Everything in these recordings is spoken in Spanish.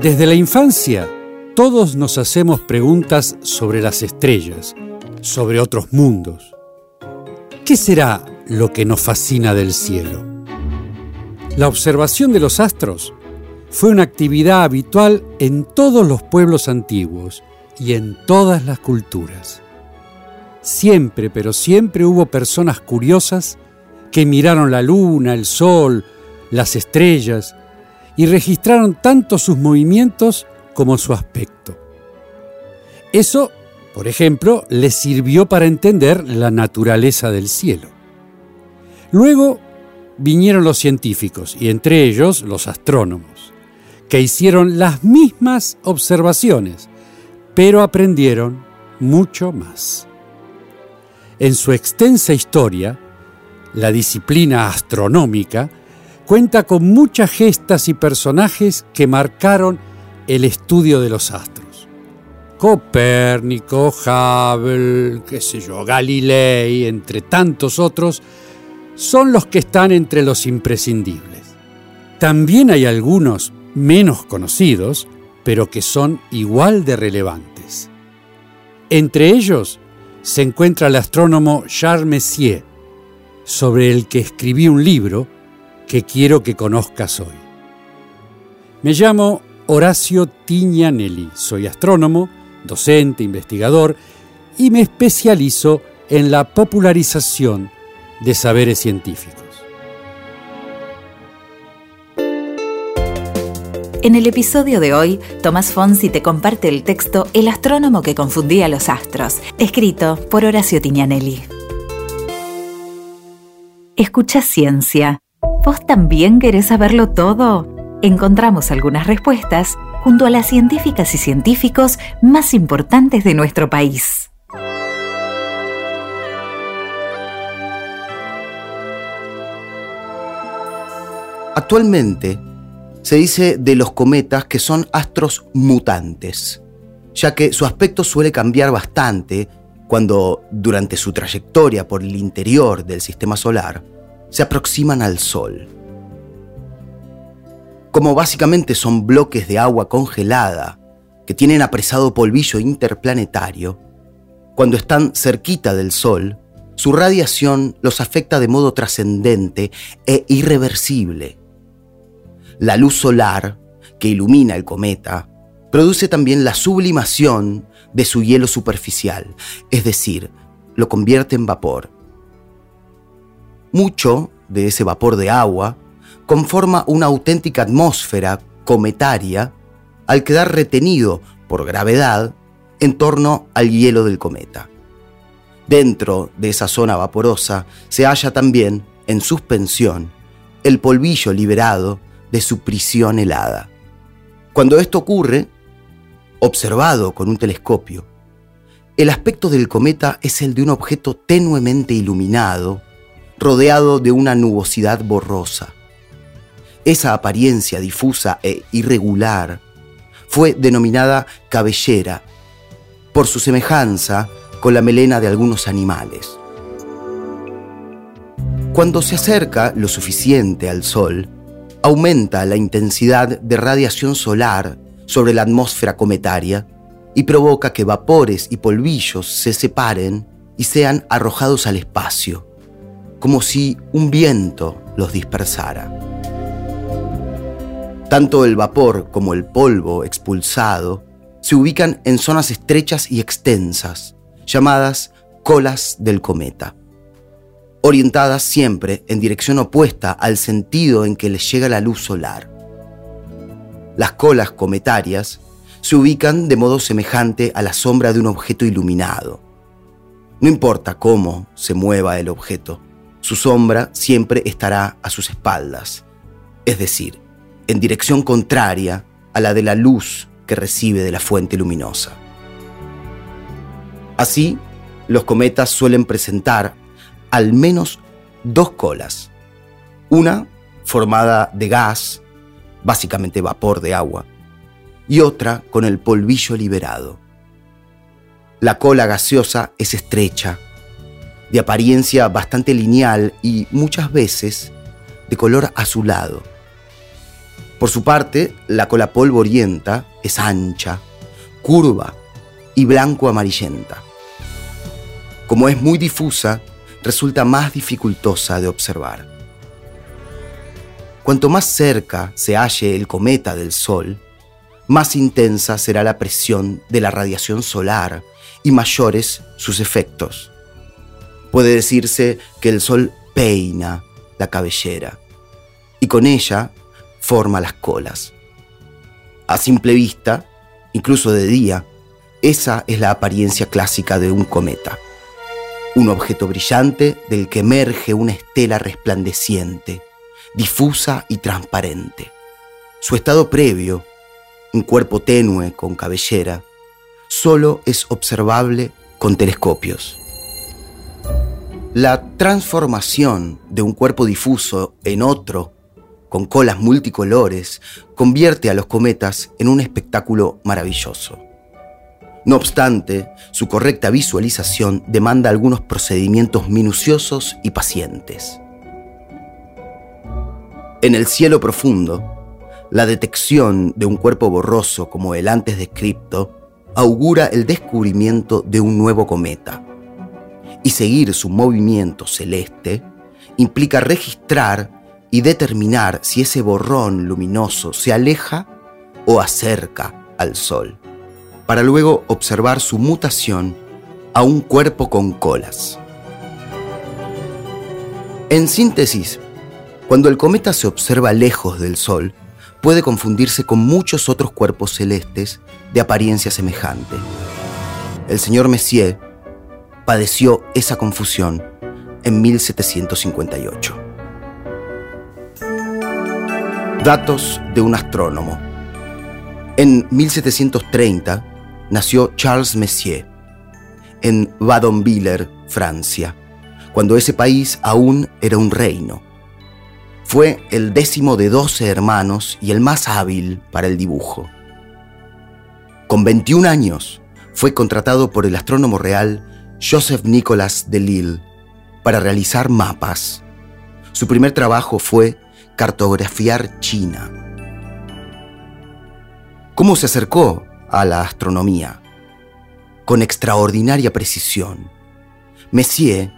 Desde la infancia, todos nos hacemos preguntas sobre las estrellas, sobre otros mundos. ¿Qué será lo que nos fascina del cielo? La observación de los astros fue una actividad habitual en todos los pueblos antiguos y en todas las culturas. Siempre, pero siempre hubo personas curiosas que miraron la luna, el sol, las estrellas y registraron tanto sus movimientos como su aspecto. Eso, por ejemplo, les sirvió para entender la naturaleza del cielo. Luego vinieron los científicos, y entre ellos los astrónomos, que hicieron las mismas observaciones, pero aprendieron mucho más. En su extensa historia, la disciplina astronómica cuenta con muchas gestas y personajes que marcaron el estudio de los astros. Copérnico, Hubble, qué sé yo, Galilei, entre tantos otros, son los que están entre los imprescindibles. También hay algunos menos conocidos, pero que son igual de relevantes. Entre ellos se encuentra el astrónomo Charles Messier, sobre el que escribí un libro que quiero que conozcas hoy. Me llamo Horacio Tignanelli, soy astrónomo, docente, investigador y me especializo en la popularización de saberes científicos. En el episodio de hoy, Tomás Fonsi te comparte el texto El astrónomo que confundía los astros, escrito por Horacio Tignanelli. Escucha ciencia ¿Vos también querés saberlo todo? Encontramos algunas respuestas junto a las científicas y científicos más importantes de nuestro país. Actualmente se dice de los cometas que son astros mutantes, ya que su aspecto suele cambiar bastante cuando durante su trayectoria por el interior del sistema solar se aproximan al Sol. Como básicamente son bloques de agua congelada que tienen apresado polvillo interplanetario, cuando están cerquita del Sol, su radiación los afecta de modo trascendente e irreversible. La luz solar, que ilumina el cometa, produce también la sublimación de su hielo superficial, es decir, lo convierte en vapor mucho de ese vapor de agua conforma una auténtica atmósfera cometaria al quedar retenido por gravedad en torno al hielo del cometa. Dentro de esa zona vaporosa se halla también, en suspensión, el polvillo liberado de su prisión helada. Cuando esto ocurre, observado con un telescopio, el aspecto del cometa es el de un objeto tenuemente iluminado rodeado de una nubosidad borrosa. Esa apariencia difusa e irregular fue denominada cabellera por su semejanza con la melena de algunos animales. Cuando se acerca lo suficiente al Sol, aumenta la intensidad de radiación solar sobre la atmósfera cometaria y provoca que vapores y polvillos se separen y sean arrojados al espacio como si un viento los dispersara. Tanto el vapor como el polvo expulsado se ubican en zonas estrechas y extensas, llamadas colas del cometa, orientadas siempre en dirección opuesta al sentido en que les llega la luz solar. Las colas cometarias se ubican de modo semejante a la sombra de un objeto iluminado. No importa cómo se mueva el objeto, su sombra siempre estará a sus espaldas, es decir, en dirección contraria a la de la luz que recibe de la fuente luminosa. Así, los cometas suelen presentar al menos dos colas, una formada de gas, básicamente vapor de agua, y otra con el polvillo liberado. La cola gaseosa es estrecha, de apariencia bastante lineal y muchas veces de color azulado. Por su parte, la cola polvorienta es ancha, curva y blanco-amarillenta. Como es muy difusa, resulta más dificultosa de observar. Cuanto más cerca se halle el cometa del Sol, más intensa será la presión de la radiación solar y mayores sus efectos. Puede decirse que el Sol peina la cabellera y con ella forma las colas. A simple vista, incluso de día, esa es la apariencia clásica de un cometa. Un objeto brillante del que emerge una estela resplandeciente, difusa y transparente. Su estado previo, un cuerpo tenue con cabellera, solo es observable con telescopios. La transformación de un cuerpo difuso en otro, con colas multicolores, convierte a los cometas en un espectáculo maravilloso. No obstante, su correcta visualización demanda algunos procedimientos minuciosos y pacientes. En el cielo profundo, la detección de un cuerpo borroso como el antes descrito augura el descubrimiento de un nuevo cometa. Y seguir su movimiento celeste implica registrar y determinar si ese borrón luminoso se aleja o acerca al Sol, para luego observar su mutación a un cuerpo con colas. En síntesis, cuando el cometa se observa lejos del Sol, puede confundirse con muchos otros cuerpos celestes de apariencia semejante. El señor Messier padeció esa confusión en 1758. Datos de un astrónomo. En 1730 nació Charles Messier en Badonviller, Francia, cuando ese país aún era un reino. Fue el décimo de doce hermanos y el más hábil para el dibujo. Con 21 años, fue contratado por el astrónomo real Joseph Nicolas de Lille para realizar mapas. Su primer trabajo fue cartografiar China. ¿Cómo se acercó a la astronomía? Con extraordinaria precisión. Messier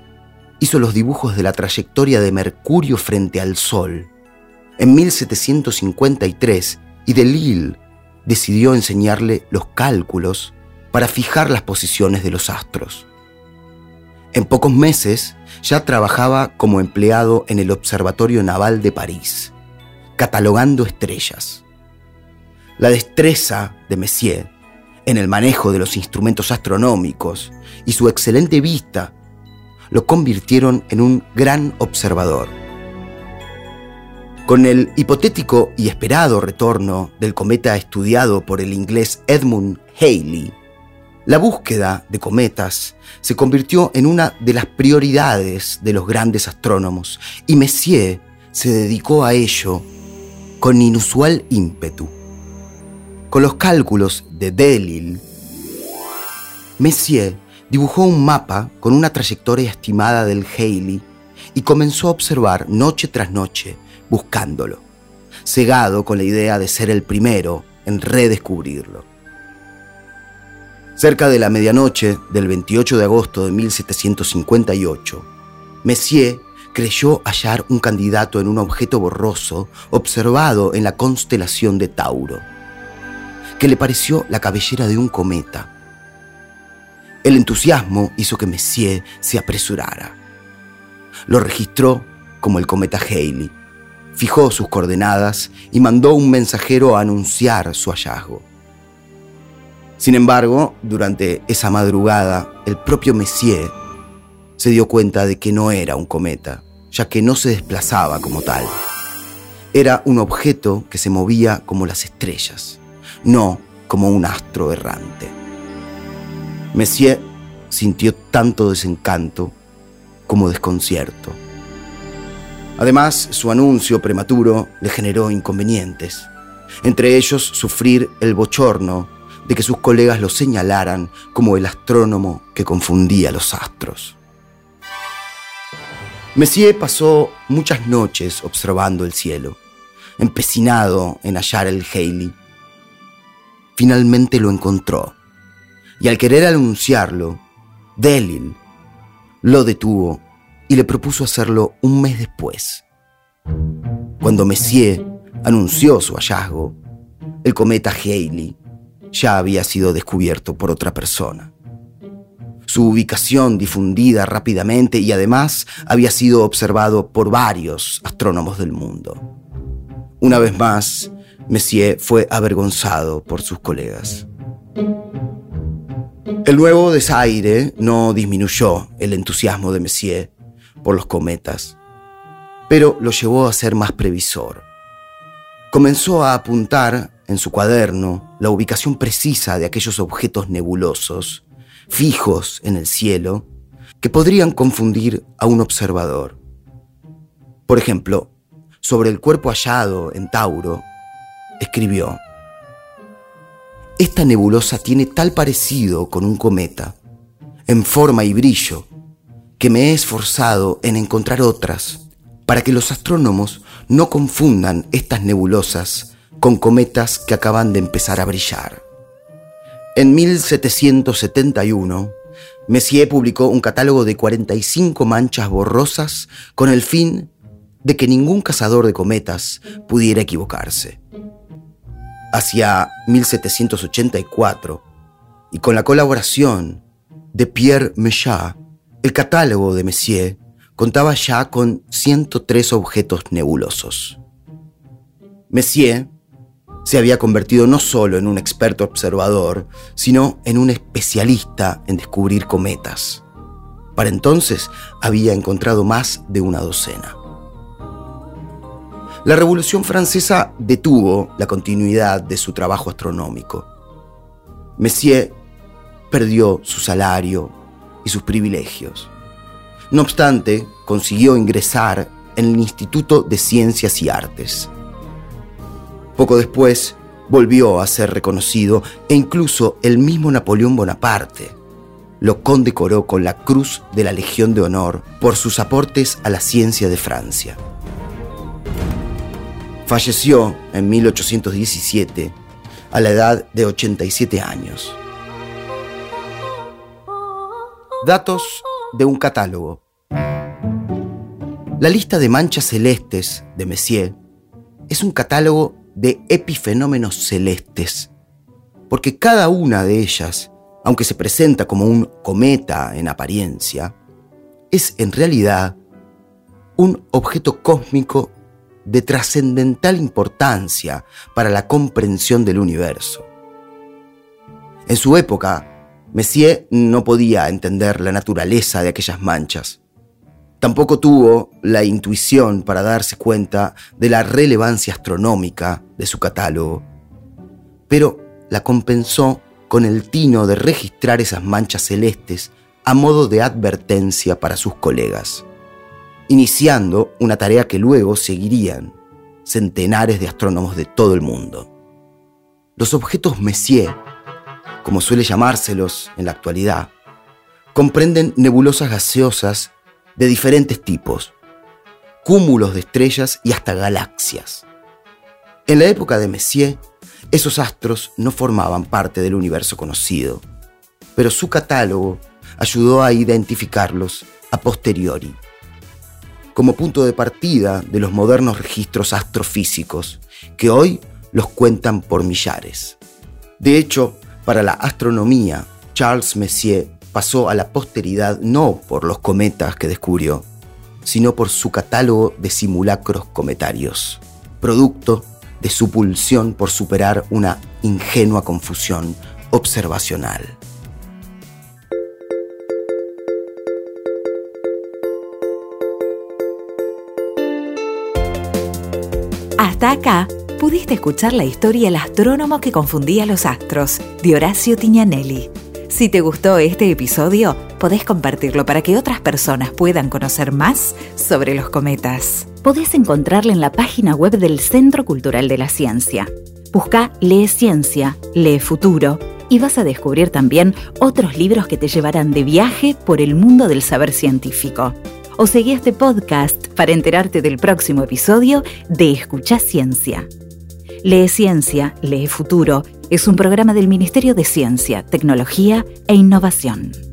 hizo los dibujos de la trayectoria de Mercurio frente al Sol. En 1753, y de Lille decidió enseñarle los cálculos para fijar las posiciones de los astros. En pocos meses ya trabajaba como empleado en el Observatorio Naval de París, catalogando estrellas. La destreza de Messier en el manejo de los instrumentos astronómicos y su excelente vista lo convirtieron en un gran observador. Con el hipotético y esperado retorno del cometa estudiado por el inglés Edmund Halley, la búsqueda de cometas se convirtió en una de las prioridades de los grandes astrónomos y Messier se dedicó a ello con inusual ímpetu. Con los cálculos de Delil, Messier dibujó un mapa con una trayectoria estimada del Haley y comenzó a observar noche tras noche buscándolo, cegado con la idea de ser el primero en redescubrirlo. Cerca de la medianoche del 28 de agosto de 1758, Messier creyó hallar un candidato en un objeto borroso observado en la constelación de Tauro, que le pareció la cabellera de un cometa el entusiasmo hizo que Messier se apresurara. Lo registró como el cometa Halley, fijó sus coordenadas y mandó un mensajero a anunciar su hallazgo. Sin embargo, durante esa madrugada, el propio Messier se dio cuenta de que no era un cometa, ya que no se desplazaba como tal. Era un objeto que se movía como las estrellas, no como un astro errante. Messier sintió tanto desencanto como desconcierto. Además, su anuncio prematuro le generó inconvenientes, entre ellos sufrir el bochorno de que sus colegas lo señalaran como el astrónomo que confundía los astros. Messier pasó muchas noches observando el cielo, empecinado en hallar el Haley. Finalmente lo encontró, y al querer anunciarlo, Delil lo detuvo y le propuso hacerlo un mes después. Cuando Messier anunció su hallazgo, el cometa Haley ya había sido descubierto por otra persona. Su ubicación difundida rápidamente y además había sido observado por varios astrónomos del mundo. Una vez más, Messier fue avergonzado por sus colegas. El nuevo desaire no disminuyó el entusiasmo de Messier por los cometas, pero lo llevó a ser más previsor. Comenzó a apuntar en su cuaderno la ubicación precisa de aquellos objetos nebulosos, fijos en el cielo, que podrían confundir a un observador. Por ejemplo, sobre el cuerpo hallado en Tauro, escribió, Esta nebulosa tiene tal parecido con un cometa, en forma y brillo, que me he esforzado en encontrar otras, para que los astrónomos no confundan estas nebulosas con cometas que acaban de empezar a brillar. En 1771, Messier publicó un catálogo de 45 manchas borrosas con el fin de que ningún cazador de cometas pudiera equivocarse. Hacia 1784, y con la colaboración de Pierre Méchat, el catálogo de Messier contaba ya con 103 objetos nebulosos. Messier se había convertido no solo en un experto observador, sino en un especialista en descubrir cometas. Para entonces había encontrado más de una docena. La Revolución Francesa detuvo la continuidad de su trabajo astronómico. Messier perdió su salario y sus privilegios. No obstante, consiguió ingresar en el Instituto de Ciencias y Artes poco después volvió a ser reconocido e incluso el mismo Napoleón Bonaparte lo condecoró con la Cruz de la Legión de Honor por sus aportes a la ciencia de Francia. Falleció en 1817 a la edad de 87 años. Datos de un catálogo. La lista de manchas celestes de Messier es un catálogo de epifenómenos celestes, porque cada una de ellas, aunque se presenta como un cometa en apariencia, es en realidad un objeto cósmico de trascendental importancia para la comprensión del universo. En su época, Messier no podía entender la naturaleza de aquellas manchas, Tampoco tuvo la intuición para darse cuenta de la relevancia astronómica de su catálogo, pero la compensó con el tino de registrar esas manchas celestes a modo de advertencia para sus colegas, iniciando una tarea que luego seguirían centenares de astrónomos de todo el mundo. Los objetos Messier, como suele llamárselos en la actualidad, comprenden nebulosas gaseosas de diferentes tipos, cúmulos de estrellas y hasta galaxias. En la época de Messier, esos astros no formaban parte del universo conocido, pero su catálogo ayudó a identificarlos a posteriori, como punto de partida de los modernos registros astrofísicos, que hoy los cuentan por millares. De hecho, para la astronomía, Charles Messier pasó a la posteridad no por los cometas que descubrió, sino por su catálogo de simulacros cometarios, producto de su pulsión por superar una ingenua confusión observacional. Hasta acá pudiste escuchar la historia El astrónomo que confundía los astros, de Horacio Tignanelli. Si te gustó este episodio, podés compartirlo para que otras personas puedan conocer más sobre los cometas. Podés encontrarlo en la página web del Centro Cultural de la Ciencia. Busca Lee Ciencia, Lee Futuro y vas a descubrir también otros libros que te llevarán de viaje por el mundo del saber científico. o seguí este podcast para enterarte del próximo episodio de Escucha Ciencia. Lee Ciencia, Lee Futuro es un programa del Ministerio de Ciencia, Tecnología e Innovación.